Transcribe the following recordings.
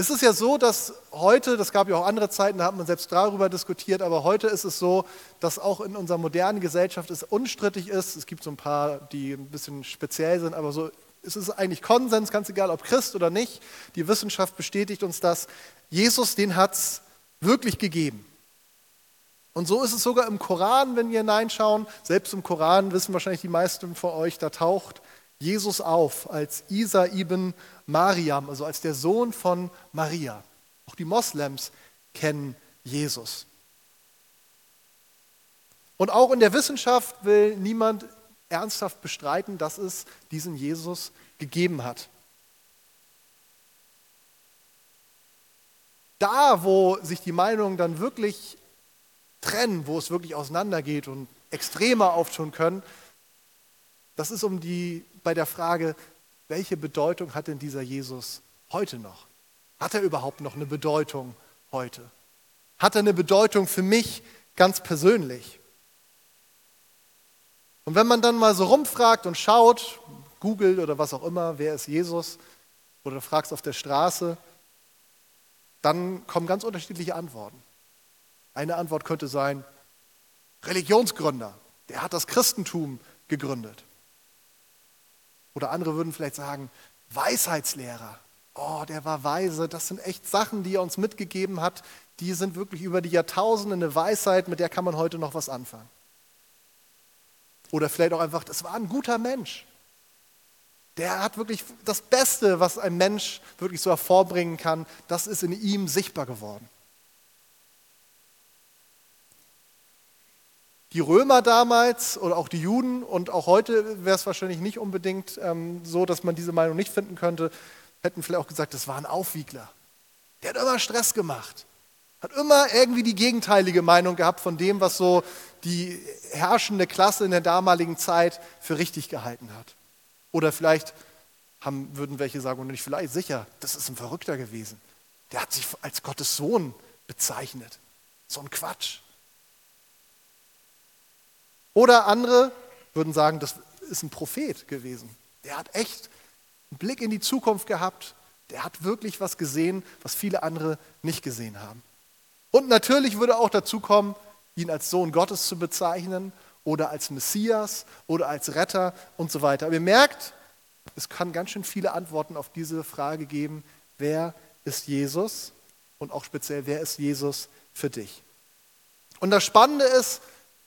Es ist ja so, dass heute, das gab ja auch andere Zeiten, da hat man selbst darüber diskutiert, aber heute ist es so, dass auch in unserer modernen Gesellschaft es unstrittig ist. Es gibt so ein paar, die ein bisschen speziell sind, aber so es ist eigentlich Konsens, ganz egal ob Christ oder nicht. Die Wissenschaft bestätigt uns das. Jesus, den hat es wirklich gegeben. Und so ist es sogar im Koran, wenn wir hineinschauen. Selbst im Koran wissen wahrscheinlich die meisten von euch, da taucht Jesus auf als Isa ibn Mariam, also als der Sohn von Maria. Auch die Moslems kennen Jesus. Und auch in der Wissenschaft will niemand ernsthaft bestreiten, dass es diesen Jesus gegeben hat. Da, wo sich die Meinungen dann wirklich trennen, wo es wirklich auseinandergeht und extremer auftun können, das ist um die, bei der Frage, welche Bedeutung hat denn dieser Jesus heute noch? Hat er überhaupt noch eine Bedeutung heute? Hat er eine Bedeutung für mich ganz persönlich? Und wenn man dann mal so rumfragt und schaut, googelt oder was auch immer, wer ist Jesus, oder fragst auf der Straße, dann kommen ganz unterschiedliche Antworten. Eine Antwort könnte sein, Religionsgründer, der hat das Christentum gegründet. Oder andere würden vielleicht sagen, Weisheitslehrer, oh, der war weise, das sind echt Sachen, die er uns mitgegeben hat, die sind wirklich über die Jahrtausende eine Weisheit, mit der kann man heute noch was anfangen. Oder vielleicht auch einfach, das war ein guter Mensch. Der hat wirklich das Beste, was ein Mensch wirklich so hervorbringen kann, das ist in ihm sichtbar geworden. Die Römer damals oder auch die Juden und auch heute wäre es wahrscheinlich nicht unbedingt ähm, so, dass man diese Meinung nicht finden könnte, hätten vielleicht auch gesagt, das war ein Aufwiegler. Der hat immer Stress gemacht. Hat immer irgendwie die gegenteilige Meinung gehabt von dem, was so die herrschende Klasse in der damaligen Zeit für richtig gehalten hat. Oder vielleicht haben, würden welche sagen, und nicht vielleicht, sicher, das ist ein Verrückter gewesen. Der hat sich als Gottes Sohn bezeichnet. So ein Quatsch. Oder andere würden sagen, das ist ein Prophet gewesen. Der hat echt einen Blick in die Zukunft gehabt. Der hat wirklich was gesehen, was viele andere nicht gesehen haben. Und natürlich würde auch dazu kommen, ihn als Sohn Gottes zu bezeichnen oder als Messias oder als Retter und so weiter. Aber ihr merkt, es kann ganz schön viele Antworten auf diese Frage geben, wer ist Jesus und auch speziell, wer ist Jesus für dich? Und das Spannende ist,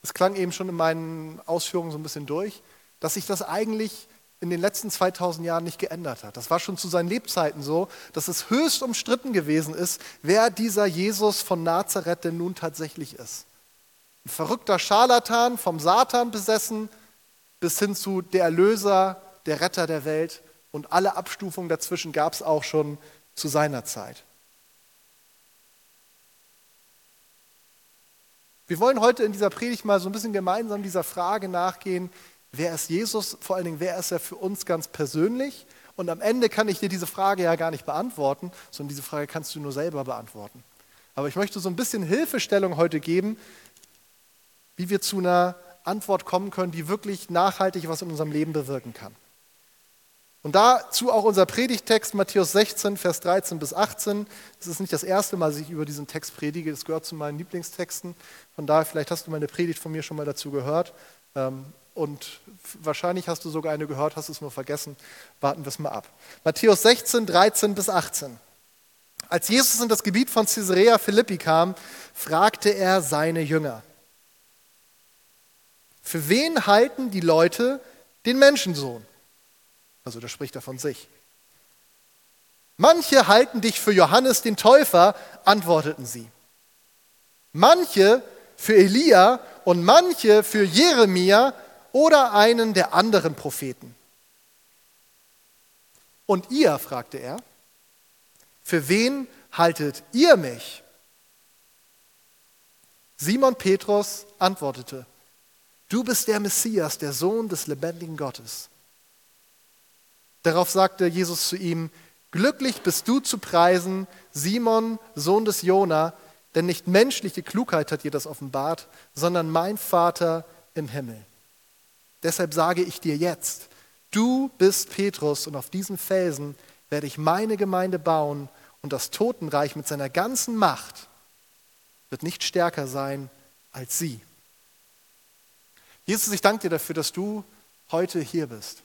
es klang eben schon in meinen Ausführungen so ein bisschen durch, dass sich das eigentlich in den letzten 2000 Jahren nicht geändert hat. Das war schon zu seinen Lebzeiten so, dass es höchst umstritten gewesen ist, wer dieser Jesus von Nazareth denn nun tatsächlich ist. Ein verrückter Scharlatan, vom Satan besessen, bis hin zu der Erlöser, der Retter der Welt. Und alle Abstufungen dazwischen gab es auch schon zu seiner Zeit. Wir wollen heute in dieser Predigt mal so ein bisschen gemeinsam dieser Frage nachgehen, wer ist Jesus, vor allen Dingen, wer ist er für uns ganz persönlich? Und am Ende kann ich dir diese Frage ja gar nicht beantworten, sondern diese Frage kannst du nur selber beantworten. Aber ich möchte so ein bisschen Hilfestellung heute geben, wie wir zu einer Antwort kommen können, die wirklich nachhaltig was in unserem Leben bewirken kann. Und dazu auch unser Predigtext Matthäus 16, Vers 13 bis 18. Es ist nicht das erste Mal, dass ich über diesen Text predige, das gehört zu meinen Lieblingstexten. Von daher, vielleicht hast du meine Predigt von mir schon mal dazu gehört. Ähm, und wahrscheinlich hast du sogar eine gehört, hast es nur vergessen. Warten wir es mal ab. Matthäus 16, 13 bis 18. Als Jesus in das Gebiet von Caesarea Philippi kam, fragte er seine Jünger, für wen halten die Leute den Menschensohn? Also da spricht er von sich. Manche halten dich für Johannes den Täufer, antworteten sie. Manche für Elia und manche für Jeremia oder einen der anderen Propheten. Und ihr, fragte er, für wen haltet ihr mich? Simon Petrus antwortete, du bist der Messias, der Sohn des lebendigen Gottes. Darauf sagte Jesus zu ihm, glücklich bist du zu preisen, Simon, Sohn des Jona, denn nicht menschliche Klugheit hat dir das offenbart, sondern mein Vater im Himmel. Deshalb sage ich dir jetzt, du bist Petrus und auf diesen Felsen werde ich meine Gemeinde bauen und das Totenreich mit seiner ganzen Macht wird nicht stärker sein als sie. Jesus, ich danke dir dafür, dass du heute hier bist.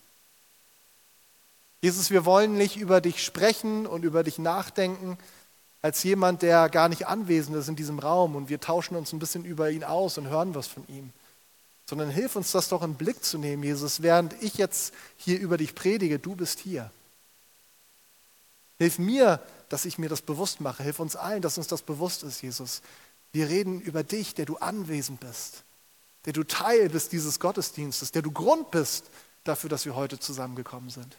Jesus, wir wollen nicht über dich sprechen und über dich nachdenken als jemand, der gar nicht anwesend ist in diesem Raum und wir tauschen uns ein bisschen über ihn aus und hören was von ihm, sondern hilf uns das doch in Blick zu nehmen, Jesus, während ich jetzt hier über dich predige, du bist hier. Hilf mir, dass ich mir das bewusst mache. Hilf uns allen, dass uns das bewusst ist, Jesus. Wir reden über dich, der du anwesend bist, der du Teil bist dieses Gottesdienstes, der du Grund bist dafür, dass wir heute zusammengekommen sind.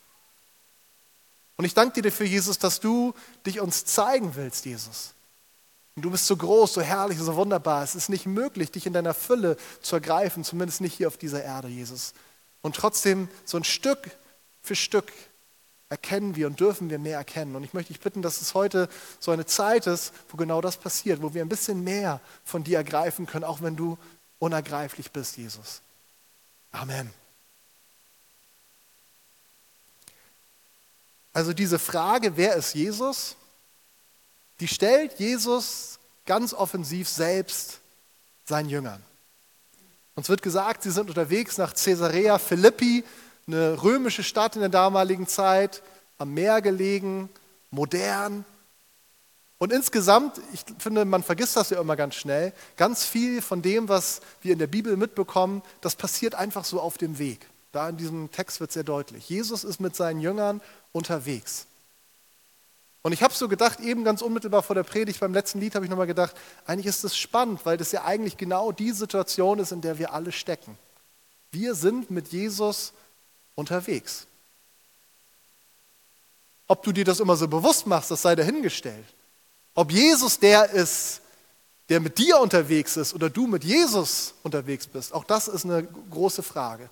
Und ich danke dir dafür, Jesus, dass du dich uns zeigen willst, Jesus. Und du bist so groß, so herrlich, so wunderbar. Es ist nicht möglich, dich in deiner Fülle zu ergreifen, zumindest nicht hier auf dieser Erde, Jesus. Und trotzdem so ein Stück für Stück erkennen wir und dürfen wir mehr erkennen. Und ich möchte dich bitten, dass es heute so eine Zeit ist, wo genau das passiert, wo wir ein bisschen mehr von dir ergreifen können, auch wenn du unergreiflich bist, Jesus. Amen. Also diese Frage, wer ist Jesus, die stellt Jesus ganz offensiv selbst seinen Jüngern. Uns wird gesagt, sie sind unterwegs nach Caesarea Philippi, eine römische Stadt in der damaligen Zeit, am Meer gelegen, modern. Und insgesamt, ich finde, man vergisst das ja immer ganz schnell, ganz viel von dem, was wir in der Bibel mitbekommen, das passiert einfach so auf dem Weg. Da in diesem Text wird sehr deutlich. Jesus ist mit seinen Jüngern unterwegs. Und ich habe so gedacht, eben ganz unmittelbar vor der Predigt, beim letzten Lied habe ich nochmal gedacht, eigentlich ist das spannend, weil das ja eigentlich genau die Situation ist, in der wir alle stecken. Wir sind mit Jesus unterwegs. Ob du dir das immer so bewusst machst, das sei dahingestellt. Ob Jesus der ist, der mit dir unterwegs ist oder du mit Jesus unterwegs bist, auch das ist eine große Frage.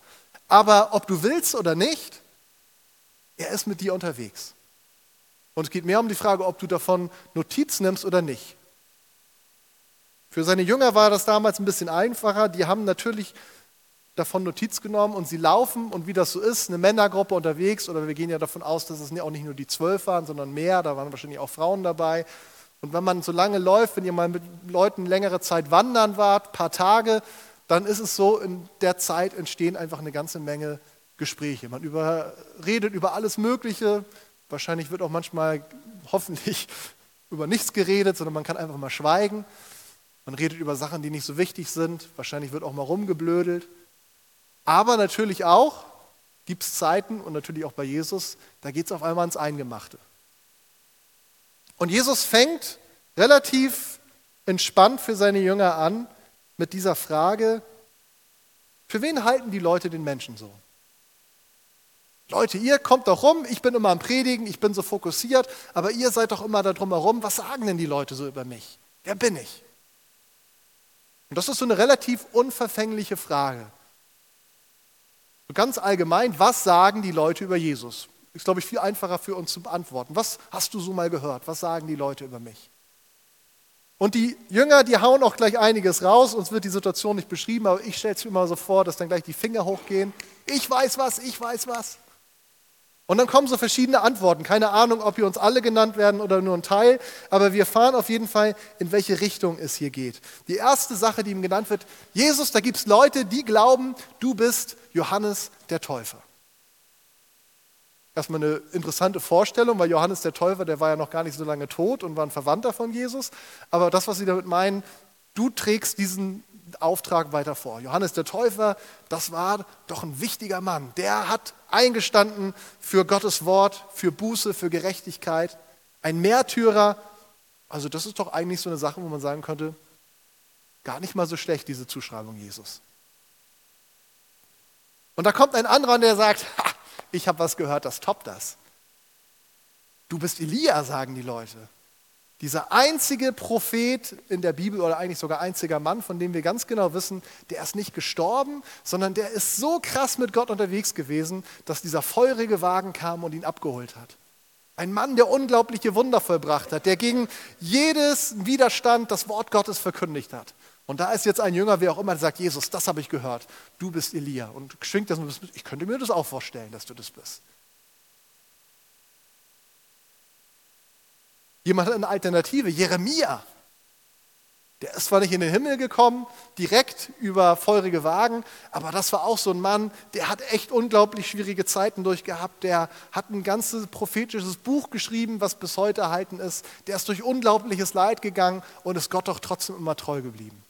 Aber ob du willst oder nicht, er ist mit dir unterwegs. Und es geht mehr um die Frage, ob du davon Notiz nimmst oder nicht. Für seine Jünger war das damals ein bisschen einfacher. Die haben natürlich davon Notiz genommen und sie laufen und wie das so ist, eine Männergruppe unterwegs oder wir gehen ja davon aus, dass es auch nicht nur die zwölf waren, sondern mehr, da waren wahrscheinlich auch Frauen dabei. Und wenn man so lange läuft, wenn ihr mal mit Leuten längere Zeit wandern wart, paar Tage, dann ist es so, in der Zeit entstehen einfach eine ganze Menge Gespräche. Man redet über alles Mögliche. Wahrscheinlich wird auch manchmal hoffentlich über nichts geredet, sondern man kann einfach mal schweigen. Man redet über Sachen, die nicht so wichtig sind. Wahrscheinlich wird auch mal rumgeblödelt. Aber natürlich auch gibt es Zeiten und natürlich auch bei Jesus, da geht es auf einmal ins Eingemachte. Und Jesus fängt relativ entspannt für seine Jünger an mit dieser Frage, für wen halten die Leute den Menschen so? Leute, ihr kommt doch rum, ich bin immer am Predigen, ich bin so fokussiert, aber ihr seid doch immer da drum herum. Was sagen denn die Leute so über mich? Wer bin ich? Und das ist so eine relativ unverfängliche Frage. So ganz allgemein, was sagen die Leute über Jesus? Ist, glaube ich, viel einfacher für uns zu beantworten. Was hast du so mal gehört? Was sagen die Leute über mich? Und die Jünger, die hauen auch gleich einiges raus. Uns wird die Situation nicht beschrieben, aber ich stelle es mir immer so vor, dass dann gleich die Finger hochgehen. Ich weiß was, ich weiß was. Und dann kommen so verschiedene Antworten. Keine Ahnung, ob hier uns alle genannt werden oder nur ein Teil, aber wir fahren auf jeden Fall, in welche Richtung es hier geht. Die erste Sache, die ihm genannt wird, Jesus, da gibt es Leute, die glauben, du bist Johannes der Täufer. Erstmal eine interessante Vorstellung, weil Johannes der Täufer, der war ja noch gar nicht so lange tot und war ein Verwandter von Jesus. Aber das, was sie damit meinen, du trägst diesen Auftrag weiter vor. Johannes der Täufer, das war doch ein wichtiger Mann. Der hat eingestanden für Gottes Wort, für Buße, für Gerechtigkeit. Ein Märtyrer. Also das ist doch eigentlich so eine Sache, wo man sagen könnte, gar nicht mal so schlecht, diese Zuschreibung Jesus. Und da kommt ein anderer, der sagt, ha, ich habe was gehört, das toppt das. Du bist Elia, sagen die Leute. Dieser einzige Prophet in der Bibel oder eigentlich sogar einziger Mann, von dem wir ganz genau wissen, der ist nicht gestorben, sondern der ist so krass mit Gott unterwegs gewesen, dass dieser feurige Wagen kam und ihn abgeholt hat. Ein Mann, der unglaubliche Wunder vollbracht hat, der gegen jedes Widerstand das Wort Gottes verkündigt hat. Und da ist jetzt ein Jünger, wer auch immer, der sagt, Jesus, das habe ich gehört, du bist Elia. Und schwingt das, ich könnte mir das auch vorstellen, dass du das bist. Jemand hat eine Alternative, Jeremia. Der ist zwar nicht in den Himmel gekommen, direkt über feurige Wagen, aber das war auch so ein Mann, der hat echt unglaublich schwierige Zeiten durchgehabt. Der hat ein ganzes prophetisches Buch geschrieben, was bis heute erhalten ist. Der ist durch unglaubliches Leid gegangen und ist Gott doch trotzdem immer treu geblieben.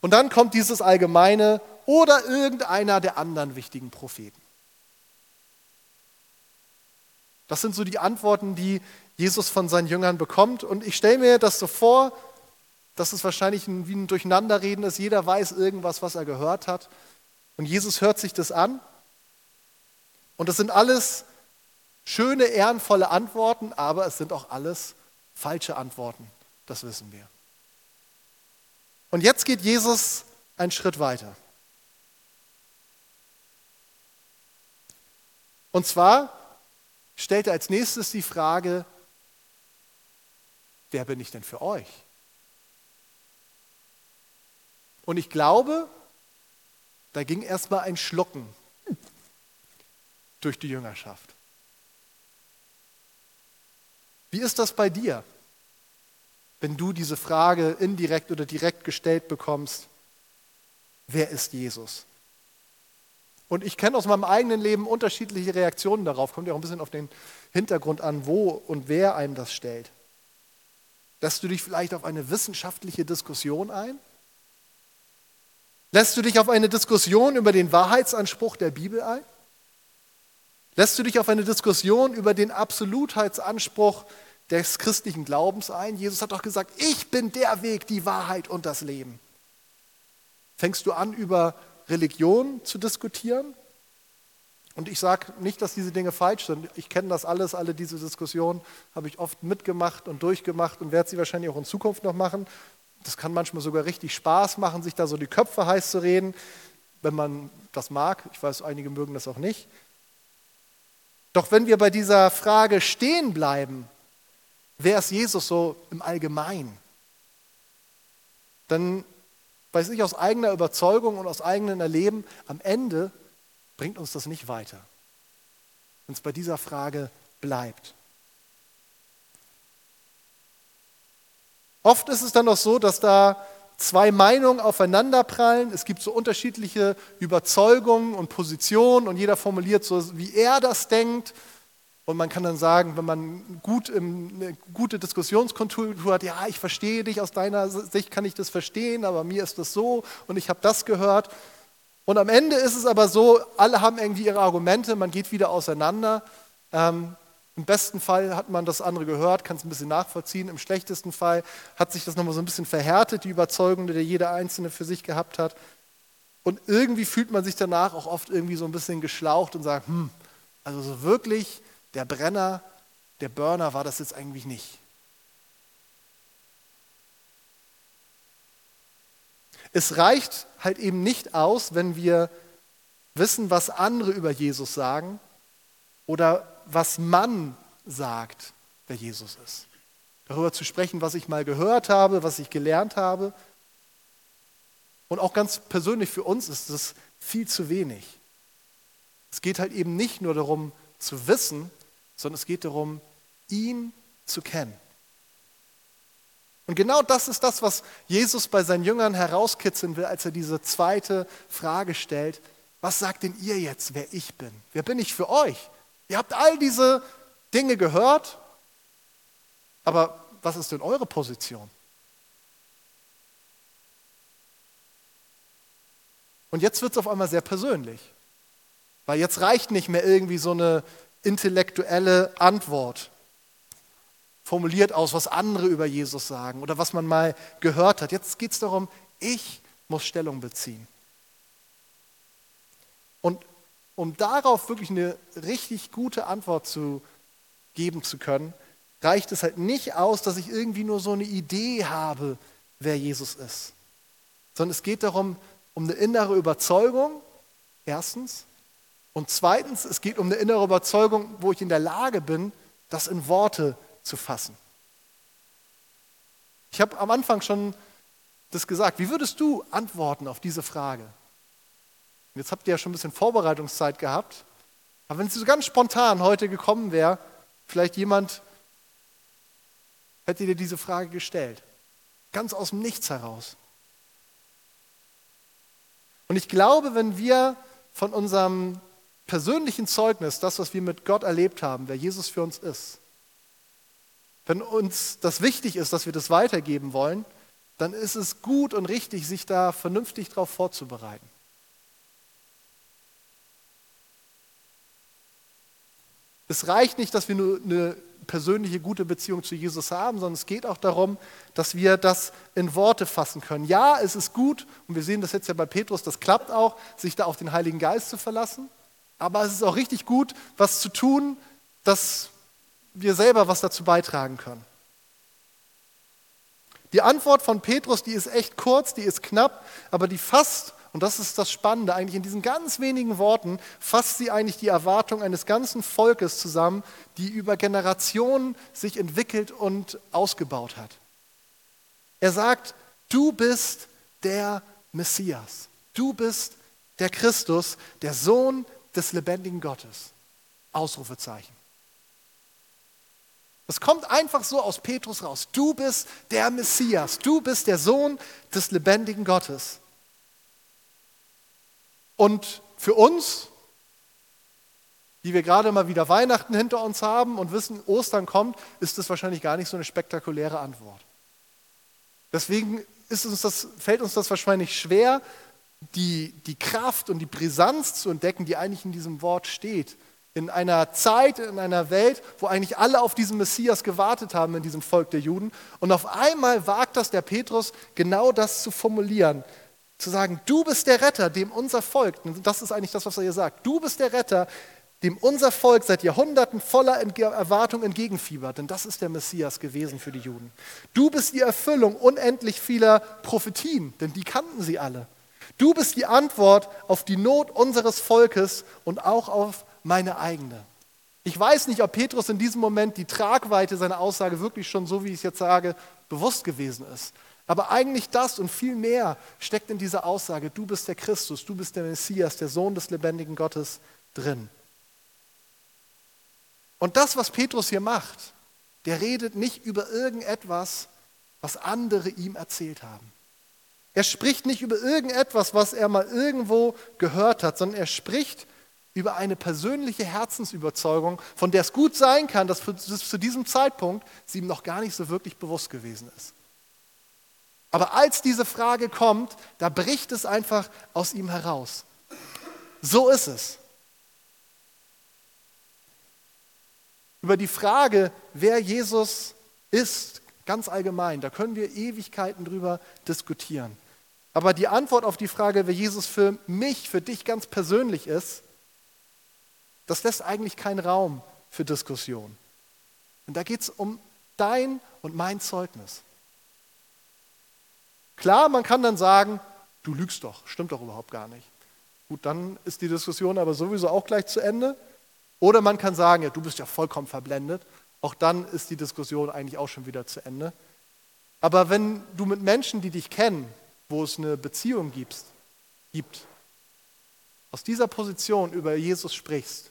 Und dann kommt dieses allgemeine oder irgendeiner der anderen wichtigen Propheten. Das sind so die Antworten, die Jesus von seinen Jüngern bekommt. Und ich stelle mir das so vor, dass es wahrscheinlich ein, wie ein Durcheinanderreden ist. Jeder weiß irgendwas, was er gehört hat. Und Jesus hört sich das an. Und das sind alles schöne, ehrenvolle Antworten, aber es sind auch alles falsche Antworten. Das wissen wir. Und jetzt geht Jesus einen Schritt weiter. Und zwar stellt er als nächstes die Frage, wer bin ich denn für euch? Und ich glaube, da ging erstmal ein Schlucken durch die Jüngerschaft. Wie ist das bei dir, wenn du diese Frage indirekt oder direkt gestellt bekommst? Wer ist Jesus? Und ich kenne aus meinem eigenen Leben unterschiedliche Reaktionen darauf. Kommt ja auch ein bisschen auf den Hintergrund an, wo und wer einem das stellt. Lässt du dich vielleicht auf eine wissenschaftliche Diskussion ein? Lässt du dich auf eine Diskussion über den Wahrheitsanspruch der Bibel ein? Lässt du dich auf eine Diskussion über den Absolutheitsanspruch des christlichen Glaubens ein? Jesus hat doch gesagt, ich bin der Weg, die Wahrheit und das Leben. Fängst du an, über Religion zu diskutieren? Und ich sage nicht, dass diese Dinge falsch sind. Ich kenne das alles, alle diese Diskussionen habe ich oft mitgemacht und durchgemacht und werde sie wahrscheinlich auch in Zukunft noch machen. Das kann manchmal sogar richtig Spaß machen, sich da so die Köpfe heiß zu reden, wenn man das mag. Ich weiß, einige mögen das auch nicht. Doch wenn wir bei dieser Frage stehen bleiben, wer ist Jesus so im Allgemeinen, dann weiß ich aus eigener Überzeugung und aus eigenem Erleben, am Ende bringt uns das nicht weiter, wenn es bei dieser Frage bleibt. Oft ist es dann auch so, dass da zwei Meinungen aufeinanderprallen. Es gibt so unterschiedliche Überzeugungen und Positionen und jeder formuliert so, wie er das denkt. Und man kann dann sagen, wenn man gut eine gute Diskussionskultur hat, ja, ich verstehe dich, aus deiner Sicht kann ich das verstehen, aber mir ist das so und ich habe das gehört. Und am Ende ist es aber so, alle haben irgendwie ihre Argumente, man geht wieder auseinander. Ähm, im besten Fall hat man das andere gehört, kann es ein bisschen nachvollziehen. Im schlechtesten Fall hat sich das nochmal so ein bisschen verhärtet, die Überzeugung, die jeder Einzelne für sich gehabt hat. Und irgendwie fühlt man sich danach auch oft irgendwie so ein bisschen geschlaucht und sagt, hm, also so wirklich der Brenner, der Burner war das jetzt eigentlich nicht. Es reicht halt eben nicht aus, wenn wir wissen, was andere über Jesus sagen oder was man sagt, wer Jesus ist. Darüber zu sprechen, was ich mal gehört habe, was ich gelernt habe. Und auch ganz persönlich für uns ist das viel zu wenig. Es geht halt eben nicht nur darum zu wissen, sondern es geht darum, ihn zu kennen. Und genau das ist das, was Jesus bei seinen Jüngern herauskitzeln will, als er diese zweite Frage stellt. Was sagt denn ihr jetzt, wer ich bin? Wer bin ich für euch? Ihr habt all diese Dinge gehört, aber was ist denn eure Position? Und jetzt wird es auf einmal sehr persönlich, weil jetzt reicht nicht mehr irgendwie so eine intellektuelle Antwort, formuliert aus, was andere über Jesus sagen oder was man mal gehört hat. Jetzt geht es darum, ich muss Stellung beziehen. Und um darauf wirklich eine richtig gute Antwort zu geben zu können, reicht es halt nicht aus, dass ich irgendwie nur so eine Idee habe, wer Jesus ist. Sondern es geht darum, um eine innere Überzeugung, erstens. Und zweitens, es geht um eine innere Überzeugung, wo ich in der Lage bin, das in Worte zu fassen. Ich habe am Anfang schon das gesagt. Wie würdest du antworten auf diese Frage? Jetzt habt ihr ja schon ein bisschen Vorbereitungszeit gehabt. Aber wenn es so ganz spontan heute gekommen wäre, vielleicht jemand, hätte dir diese Frage gestellt. Ganz aus dem Nichts heraus. Und ich glaube, wenn wir von unserem persönlichen Zeugnis, das, was wir mit Gott erlebt haben, wer Jesus für uns ist, wenn uns das wichtig ist, dass wir das weitergeben wollen, dann ist es gut und richtig, sich da vernünftig darauf vorzubereiten. Es reicht nicht, dass wir nur eine persönliche gute Beziehung zu Jesus haben, sondern es geht auch darum, dass wir das in Worte fassen können. Ja, es ist gut, und wir sehen das jetzt ja bei Petrus, das klappt auch, sich da auf den Heiligen Geist zu verlassen. Aber es ist auch richtig gut, was zu tun, dass wir selber was dazu beitragen können. Die Antwort von Petrus, die ist echt kurz, die ist knapp, aber die fasst, und das ist das Spannende, eigentlich in diesen ganz wenigen Worten fasst sie eigentlich die Erwartung eines ganzen Volkes zusammen, die über Generationen sich entwickelt und ausgebaut hat. Er sagt, du bist der Messias, du bist der Christus, der Sohn des lebendigen Gottes. Ausrufezeichen. Das kommt einfach so aus Petrus raus. Du bist der Messias, du bist der Sohn des lebendigen Gottes. Und für uns, die wir gerade mal wieder Weihnachten hinter uns haben und wissen, Ostern kommt, ist das wahrscheinlich gar nicht so eine spektakuläre Antwort. Deswegen uns das, fällt uns das wahrscheinlich schwer, die, die Kraft und die Brisanz zu entdecken, die eigentlich in diesem Wort steht. In einer Zeit, in einer Welt, wo eigentlich alle auf diesen Messias gewartet haben, in diesem Volk der Juden. Und auf einmal wagt das der Petrus, genau das zu formulieren. Zu sagen, du bist der Retter, dem unser Volk, das ist eigentlich das, was er hier sagt, du bist der Retter, dem unser Volk seit Jahrhunderten voller Erwartung entgegenfiebert. Denn das ist der Messias gewesen für die Juden. Du bist die Erfüllung unendlich vieler Prophetien, denn die kannten sie alle. Du bist die Antwort auf die Not unseres Volkes und auch auf meine eigene. Ich weiß nicht, ob Petrus in diesem Moment die Tragweite seiner Aussage wirklich schon, so wie ich es jetzt sage, bewusst gewesen ist. Aber eigentlich das und viel mehr steckt in dieser Aussage, du bist der Christus, du bist der Messias, der Sohn des lebendigen Gottes drin. Und das, was Petrus hier macht, der redet nicht über irgendetwas, was andere ihm erzählt haben. Er spricht nicht über irgendetwas, was er mal irgendwo gehört hat, sondern er spricht über eine persönliche Herzensüberzeugung, von der es gut sein kann, dass zu diesem Zeitpunkt sie ihm noch gar nicht so wirklich bewusst gewesen ist. Aber als diese Frage kommt, da bricht es einfach aus ihm heraus. So ist es. Über die Frage, wer Jesus ist, ganz allgemein, da können wir Ewigkeiten drüber diskutieren. Aber die Antwort auf die Frage, wer Jesus für mich, für dich ganz persönlich ist, das lässt eigentlich keinen Raum für Diskussion. Und da geht es um dein und mein Zeugnis. Klar, man kann dann sagen, du lügst doch, stimmt doch überhaupt gar nicht. Gut, dann ist die Diskussion aber sowieso auch gleich zu Ende. Oder man kann sagen, ja, du bist ja vollkommen verblendet. Auch dann ist die Diskussion eigentlich auch schon wieder zu Ende. Aber wenn du mit Menschen, die dich kennen, wo es eine Beziehung gibt, gibt, aus dieser Position über Jesus sprichst,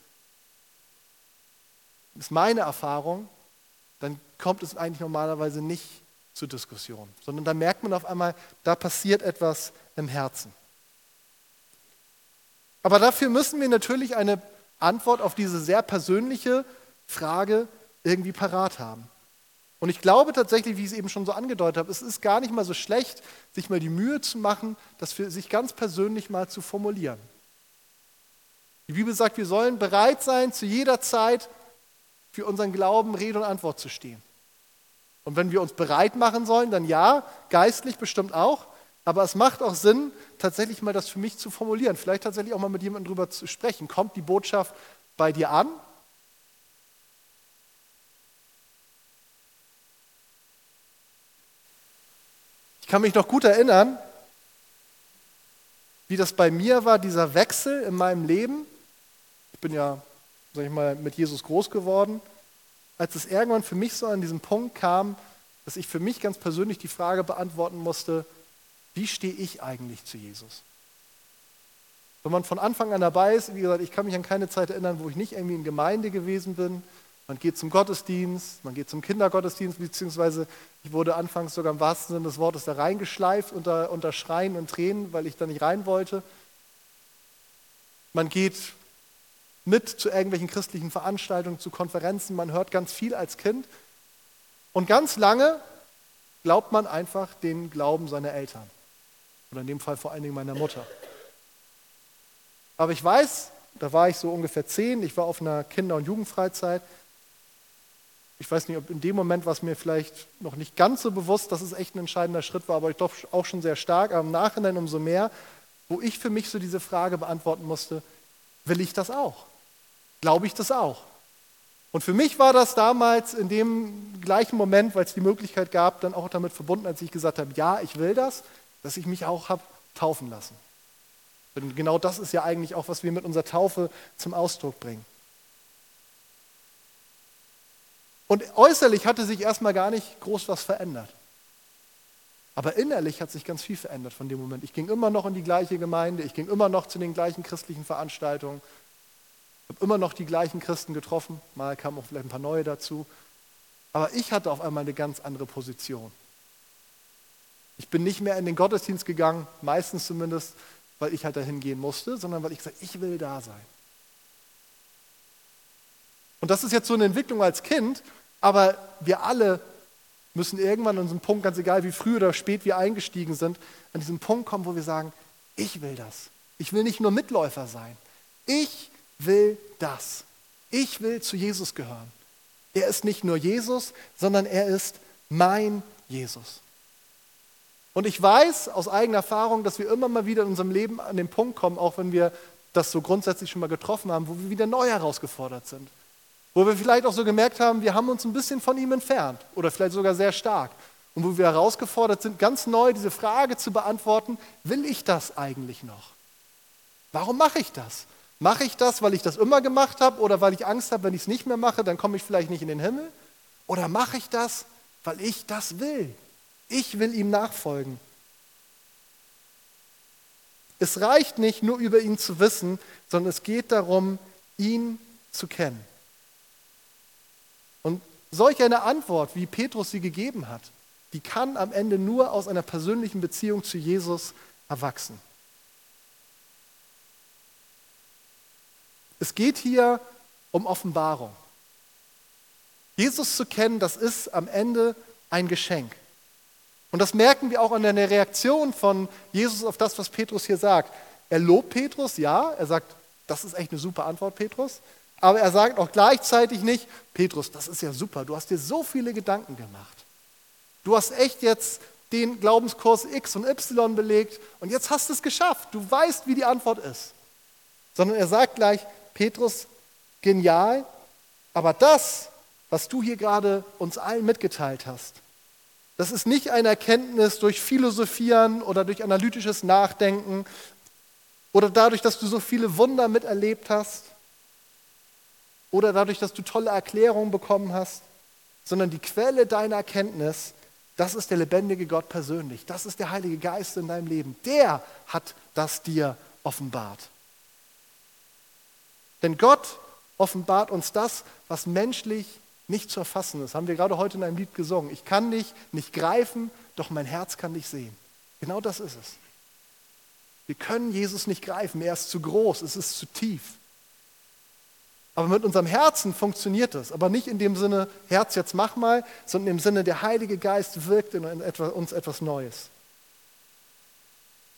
ist meine Erfahrung, dann kommt es eigentlich normalerweise nicht zur Diskussion, sondern da merkt man auf einmal, da passiert etwas im Herzen. Aber dafür müssen wir natürlich eine Antwort auf diese sehr persönliche Frage irgendwie parat haben. Und ich glaube tatsächlich, wie ich es eben schon so angedeutet habe, es ist gar nicht mal so schlecht, sich mal die Mühe zu machen, das für sich ganz persönlich mal zu formulieren. Die Bibel sagt, wir sollen bereit sein, zu jeder Zeit für unseren Glauben Rede und Antwort zu stehen. Und wenn wir uns bereit machen sollen, dann ja, geistlich bestimmt auch, aber es macht auch Sinn, tatsächlich mal das für mich zu formulieren, vielleicht tatsächlich auch mal mit jemandem drüber zu sprechen. Kommt die Botschaft bei dir an? Ich kann mich noch gut erinnern, wie das bei mir war, dieser Wechsel in meinem Leben. Ich bin ja, sag ich mal, mit Jesus groß geworden. Als es irgendwann für mich so an diesen Punkt kam, dass ich für mich ganz persönlich die Frage beantworten musste, wie stehe ich eigentlich zu Jesus? Wenn man von Anfang an dabei ist, wie gesagt, ich kann mich an keine Zeit erinnern, wo ich nicht irgendwie in Gemeinde gewesen bin, Man geht zum Gottesdienst, man geht zum Kindergottesdienst, beziehungsweise ich wurde anfangs sogar im wahrsten Sinne des Wortes da reingeschleift unter, unter Schreien und Tränen, weil ich da nicht rein wollte. Man geht mit zu irgendwelchen christlichen Veranstaltungen, zu Konferenzen, man hört ganz viel als Kind. Und ganz lange glaubt man einfach den Glauben seiner Eltern. Oder in dem Fall vor allen Dingen meiner Mutter. Aber ich weiß, da war ich so ungefähr zehn, ich war auf einer Kinder- und Jugendfreizeit. Ich weiß nicht, ob in dem Moment war es mir vielleicht noch nicht ganz so bewusst, dass es echt ein entscheidender Schritt war, aber ich doch auch schon sehr stark, aber im Nachhinein umso mehr, wo ich für mich so diese Frage beantworten musste, will ich das auch? Glaube ich das auch? Und für mich war das damals in dem gleichen Moment, weil es die Möglichkeit gab, dann auch damit verbunden, als ich gesagt habe, ja, ich will das, dass ich mich auch habe taufen lassen. Denn genau das ist ja eigentlich auch, was wir mit unserer Taufe zum Ausdruck bringen. Und äußerlich hatte sich erstmal gar nicht groß was verändert. Aber innerlich hat sich ganz viel verändert von dem Moment. Ich ging immer noch in die gleiche Gemeinde, ich ging immer noch zu den gleichen christlichen Veranstaltungen, habe immer noch die gleichen Christen getroffen, mal kamen auch vielleicht ein paar neue dazu. Aber ich hatte auf einmal eine ganz andere Position. Ich bin nicht mehr in den Gottesdienst gegangen, meistens zumindest, weil ich halt dahin gehen musste, sondern weil ich gesagt ich will da sein. Und das ist jetzt so eine Entwicklung als Kind, aber wir alle müssen irgendwann an diesem Punkt, ganz egal wie früh oder spät wir eingestiegen sind, an diesem Punkt kommen, wo wir sagen, ich will das. Ich will nicht nur Mitläufer sein. Ich will das. Ich will zu Jesus gehören. Er ist nicht nur Jesus, sondern er ist mein Jesus. Und ich weiß aus eigener Erfahrung, dass wir immer mal wieder in unserem Leben an den Punkt kommen, auch wenn wir das so grundsätzlich schon mal getroffen haben, wo wir wieder neu herausgefordert sind. Wo wir vielleicht auch so gemerkt haben, wir haben uns ein bisschen von ihm entfernt oder vielleicht sogar sehr stark. Und wo wir herausgefordert sind, ganz neu diese Frage zu beantworten, will ich das eigentlich noch? Warum mache ich das? Mache ich das, weil ich das immer gemacht habe oder weil ich Angst habe, wenn ich es nicht mehr mache, dann komme ich vielleicht nicht in den Himmel? Oder mache ich das, weil ich das will? Ich will ihm nachfolgen. Es reicht nicht nur über ihn zu wissen, sondern es geht darum, ihn zu kennen. Und solch eine Antwort, wie Petrus sie gegeben hat, die kann am Ende nur aus einer persönlichen Beziehung zu Jesus erwachsen. Es geht hier um Offenbarung. Jesus zu kennen, das ist am Ende ein Geschenk. Und das merken wir auch an der Reaktion von Jesus auf das, was Petrus hier sagt. Er lobt Petrus, ja, er sagt, das ist echt eine super Antwort, Petrus. Aber er sagt auch gleichzeitig nicht, Petrus, das ist ja super, du hast dir so viele Gedanken gemacht. Du hast echt jetzt den Glaubenskurs X und Y belegt und jetzt hast du es geschafft. Du weißt, wie die Antwort ist. Sondern er sagt gleich, Petrus, genial, aber das, was du hier gerade uns allen mitgeteilt hast, das ist nicht eine Erkenntnis durch Philosophieren oder durch analytisches Nachdenken oder dadurch, dass du so viele Wunder miterlebt hast oder dadurch, dass du tolle Erklärungen bekommen hast, sondern die Quelle deiner Erkenntnis, das ist der lebendige Gott persönlich. Das ist der Heilige Geist in deinem Leben. Der hat das dir offenbart. Denn Gott offenbart uns das, was menschlich nicht zu erfassen ist. Haben wir gerade heute in einem Lied gesungen. Ich kann dich nicht greifen, doch mein Herz kann dich sehen. Genau das ist es. Wir können Jesus nicht greifen, er ist zu groß, es ist zu tief. Aber mit unserem Herzen funktioniert das. Aber nicht in dem Sinne, Herz, jetzt mach mal, sondern im Sinne, der Heilige Geist wirkt in uns etwas Neues.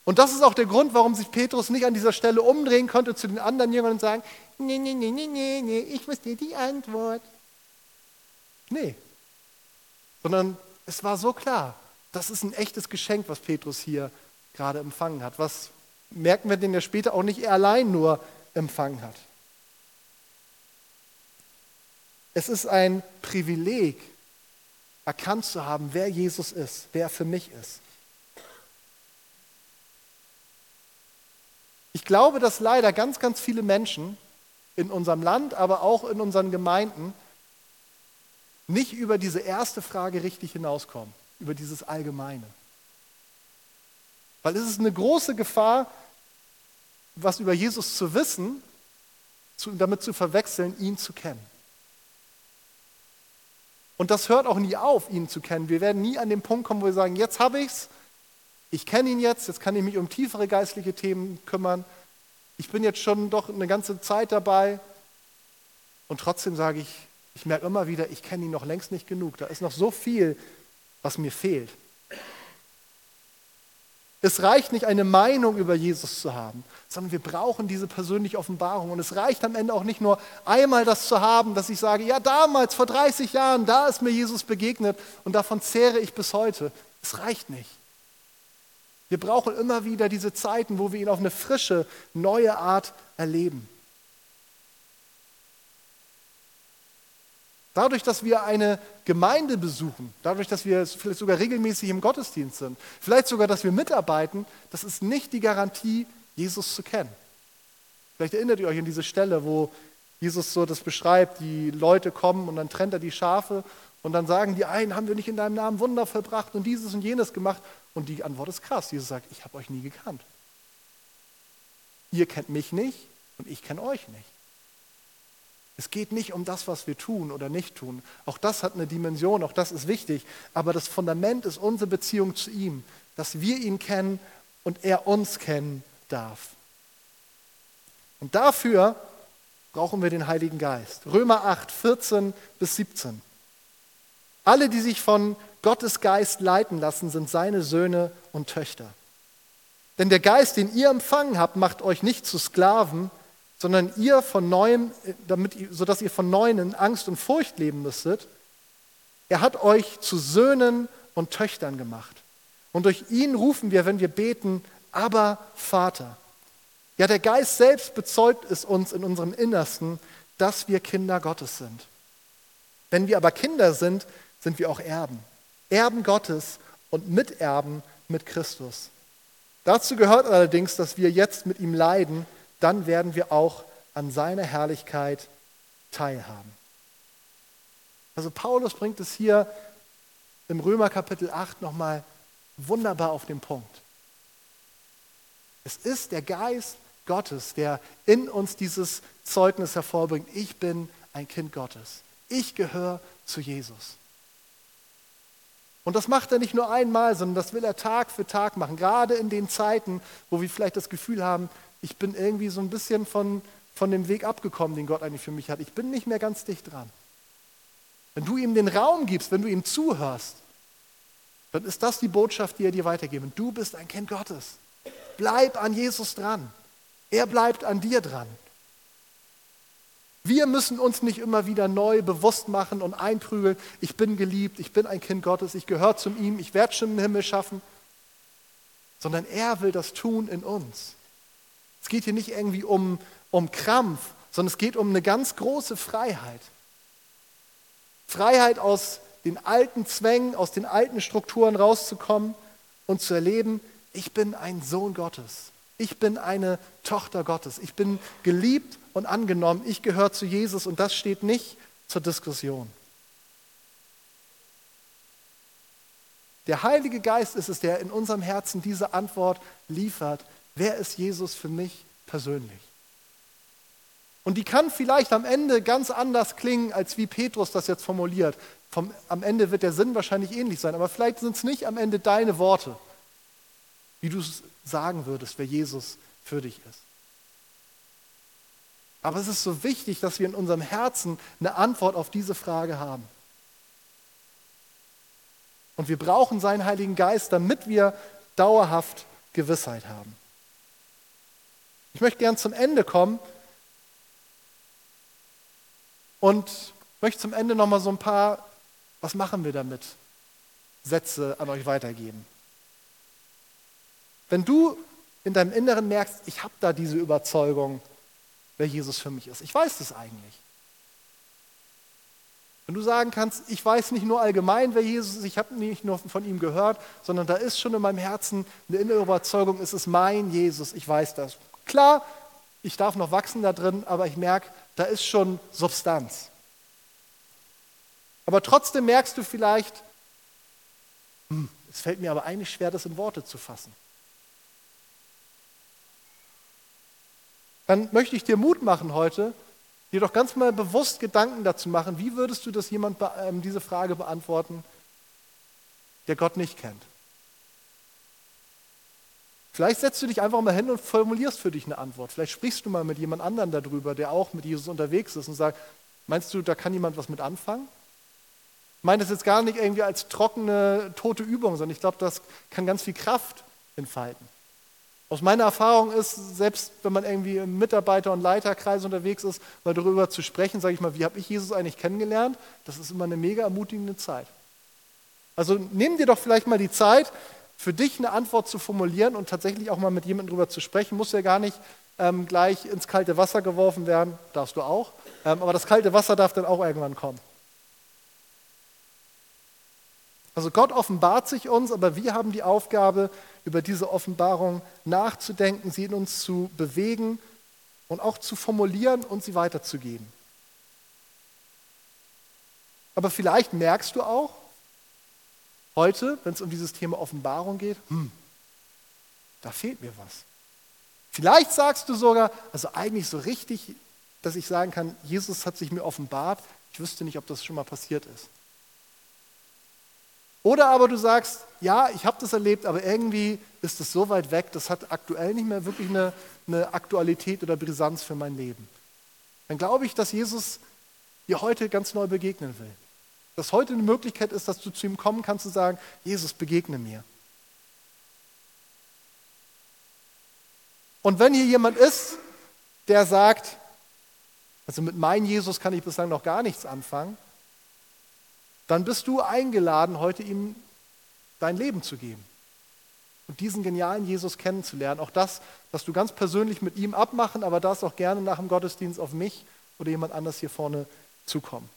Und das ist auch der Grund, warum sich Petrus nicht an dieser Stelle umdrehen konnte zu den anderen Jüngern und sagen, nee, nee, nee, nee, nee, nee, ich wusste die Antwort. Nee. Sondern es war so klar, das ist ein echtes Geschenk, was Petrus hier gerade empfangen hat. Was merken wir denn ja später auch nicht er allein nur empfangen hat. Es ist ein Privileg, erkannt zu haben, wer Jesus ist, wer er für mich ist. Ich glaube, dass leider ganz, ganz viele Menschen in unserem Land, aber auch in unseren Gemeinden nicht über diese erste Frage richtig hinauskommen, über dieses Allgemeine. Weil es ist eine große Gefahr, was über Jesus zu wissen, zu, damit zu verwechseln, ihn zu kennen. Und das hört auch nie auf, ihn zu kennen. Wir werden nie an den Punkt kommen, wo wir sagen, jetzt habe ich es, ich kenne ihn jetzt, jetzt kann ich mich um tiefere geistliche Themen kümmern. Ich bin jetzt schon doch eine ganze Zeit dabei. Und trotzdem sage ich, ich merke immer wieder, ich kenne ihn noch längst nicht genug. Da ist noch so viel, was mir fehlt. Es reicht nicht, eine Meinung über Jesus zu haben, sondern wir brauchen diese persönliche Offenbarung. Und es reicht am Ende auch nicht nur einmal das zu haben, dass ich sage, ja damals, vor 30 Jahren, da ist mir Jesus begegnet und davon zehre ich bis heute. Es reicht nicht. Wir brauchen immer wieder diese Zeiten, wo wir ihn auf eine frische, neue Art erleben. Dadurch, dass wir eine Gemeinde besuchen, dadurch, dass wir vielleicht sogar regelmäßig im Gottesdienst sind, vielleicht sogar, dass wir mitarbeiten, das ist nicht die Garantie, Jesus zu kennen. Vielleicht erinnert ihr euch an diese Stelle, wo Jesus so das beschreibt, die Leute kommen und dann trennt er die Schafe und dann sagen die einen, haben wir nicht in deinem Namen Wunder vollbracht und dieses und jenes gemacht? Und die Antwort ist krass. Jesus sagt, ich habe euch nie gekannt. Ihr kennt mich nicht und ich kenne euch nicht. Es geht nicht um das, was wir tun oder nicht tun. Auch das hat eine Dimension, auch das ist wichtig. Aber das Fundament ist unsere Beziehung zu ihm, dass wir ihn kennen und er uns kennen darf. Und dafür brauchen wir den Heiligen Geist. Römer 8, 14 bis 17. Alle, die sich von Gottes Geist leiten lassen, sind seine Söhne und Töchter. Denn der Geist, den ihr empfangen habt, macht euch nicht zu Sklaven, sondern ihr von neuem, damit, sodass ihr von neuem in Angst und Furcht leben müsstet. Er hat euch zu Söhnen und Töchtern gemacht. Und durch ihn rufen wir, wenn wir beten, aber Vater. Ja, der Geist selbst bezeugt es uns in unserem Innersten, dass wir Kinder Gottes sind. Wenn wir aber Kinder sind, sind wir auch Erben. Erben Gottes und Miterben mit Christus. Dazu gehört allerdings, dass wir jetzt mit ihm leiden, dann werden wir auch an seiner Herrlichkeit teilhaben. Also Paulus bringt es hier im Römer Kapitel 8 nochmal wunderbar auf den Punkt. Es ist der Geist Gottes, der in uns dieses Zeugnis hervorbringt. Ich bin ein Kind Gottes. Ich gehöre zu Jesus. Und das macht er nicht nur einmal, sondern das will er Tag für Tag machen. Gerade in den Zeiten, wo wir vielleicht das Gefühl haben, ich bin irgendwie so ein bisschen von, von dem Weg abgekommen, den Gott eigentlich für mich hat. Ich bin nicht mehr ganz dicht dran. Wenn du ihm den Raum gibst, wenn du ihm zuhörst, dann ist das die Botschaft, die er dir weitergibt. Du bist ein Kind Gottes. Bleib an Jesus dran. Er bleibt an dir dran. Wir müssen uns nicht immer wieder neu bewusst machen und einprügeln, ich bin geliebt, ich bin ein Kind Gottes, ich gehöre zu ihm, ich werde schon den Himmel schaffen, sondern er will das tun in uns. Es geht hier nicht irgendwie um, um Krampf, sondern es geht um eine ganz große Freiheit. Freiheit aus den alten Zwängen, aus den alten Strukturen rauszukommen und zu erleben, ich bin ein Sohn Gottes. Ich bin eine Tochter Gottes. Ich bin geliebt und angenommen. Ich gehöre zu Jesus und das steht nicht zur Diskussion. Der Heilige Geist ist es, der in unserem Herzen diese Antwort liefert. Wer ist Jesus für mich persönlich? Und die kann vielleicht am Ende ganz anders klingen, als wie Petrus das jetzt formuliert. Vom, am Ende wird der Sinn wahrscheinlich ähnlich sein, aber vielleicht sind es nicht am Ende deine Worte, wie du es sagen würdest, wer Jesus für dich ist. Aber es ist so wichtig, dass wir in unserem Herzen eine Antwort auf diese Frage haben. Und wir brauchen seinen Heiligen Geist, damit wir dauerhaft Gewissheit haben. Ich möchte gern zum Ende kommen und möchte zum Ende nochmal so ein paar, was machen wir damit, Sätze an euch weitergeben. Wenn du in deinem Inneren merkst, ich habe da diese Überzeugung, wer Jesus für mich ist. Ich weiß das eigentlich. Wenn du sagen kannst, ich weiß nicht nur allgemein, wer Jesus ist, ich habe nicht nur von ihm gehört, sondern da ist schon in meinem Herzen eine innere Überzeugung, es ist mein Jesus, ich weiß das. Klar, ich darf noch wachsen da drin, aber ich merke, da ist schon Substanz. Aber trotzdem merkst du vielleicht, hm, es fällt mir aber eigentlich schwer, das in Worte zu fassen. Dann möchte ich dir Mut machen heute, dir doch ganz mal bewusst Gedanken dazu machen, wie würdest du das jemand ähm, diese Frage beantworten, der Gott nicht kennt? Vielleicht setzt du dich einfach mal hin und formulierst für dich eine Antwort. Vielleicht sprichst du mal mit jemand anderem darüber, der auch mit Jesus unterwegs ist und sagst, meinst du, da kann jemand was mit anfangen? Ich meine das jetzt gar nicht irgendwie als trockene, tote Übung, sondern ich glaube, das kann ganz viel Kraft entfalten. Aus meiner Erfahrung ist, selbst wenn man irgendwie im Mitarbeiter- und Leiterkreis unterwegs ist, mal darüber zu sprechen, sage ich mal, wie habe ich Jesus eigentlich kennengelernt, das ist immer eine mega ermutigende Zeit. Also nimm dir doch vielleicht mal die Zeit, für dich eine Antwort zu formulieren und tatsächlich auch mal mit jemandem darüber zu sprechen. Muss ja gar nicht ähm, gleich ins kalte Wasser geworfen werden, darfst du auch, ähm, aber das kalte Wasser darf dann auch irgendwann kommen. Also Gott offenbart sich uns, aber wir haben die Aufgabe, über diese Offenbarung nachzudenken, sie in uns zu bewegen und auch zu formulieren und sie weiterzugeben. Aber vielleicht merkst du auch heute, wenn es um dieses Thema Offenbarung geht, hm, da fehlt mir was. Vielleicht sagst du sogar, also eigentlich so richtig, dass ich sagen kann, Jesus hat sich mir offenbart, ich wüsste nicht, ob das schon mal passiert ist. Oder aber du sagst, ja, ich habe das erlebt, aber irgendwie ist es so weit weg, das hat aktuell nicht mehr wirklich eine, eine Aktualität oder Brisanz für mein Leben. Dann glaube ich, dass Jesus dir heute ganz neu begegnen will. Dass heute eine Möglichkeit ist, dass du zu ihm kommen kannst und sagen, Jesus, begegne mir. Und wenn hier jemand ist, der sagt, also mit meinem Jesus kann ich bislang noch gar nichts anfangen, dann bist du eingeladen, heute ihm dein Leben zu geben und diesen genialen Jesus kennenzulernen. Auch das, was du ganz persönlich mit ihm abmachen, aber das auch gerne nach dem Gottesdienst auf mich oder jemand anders hier vorne zukommen.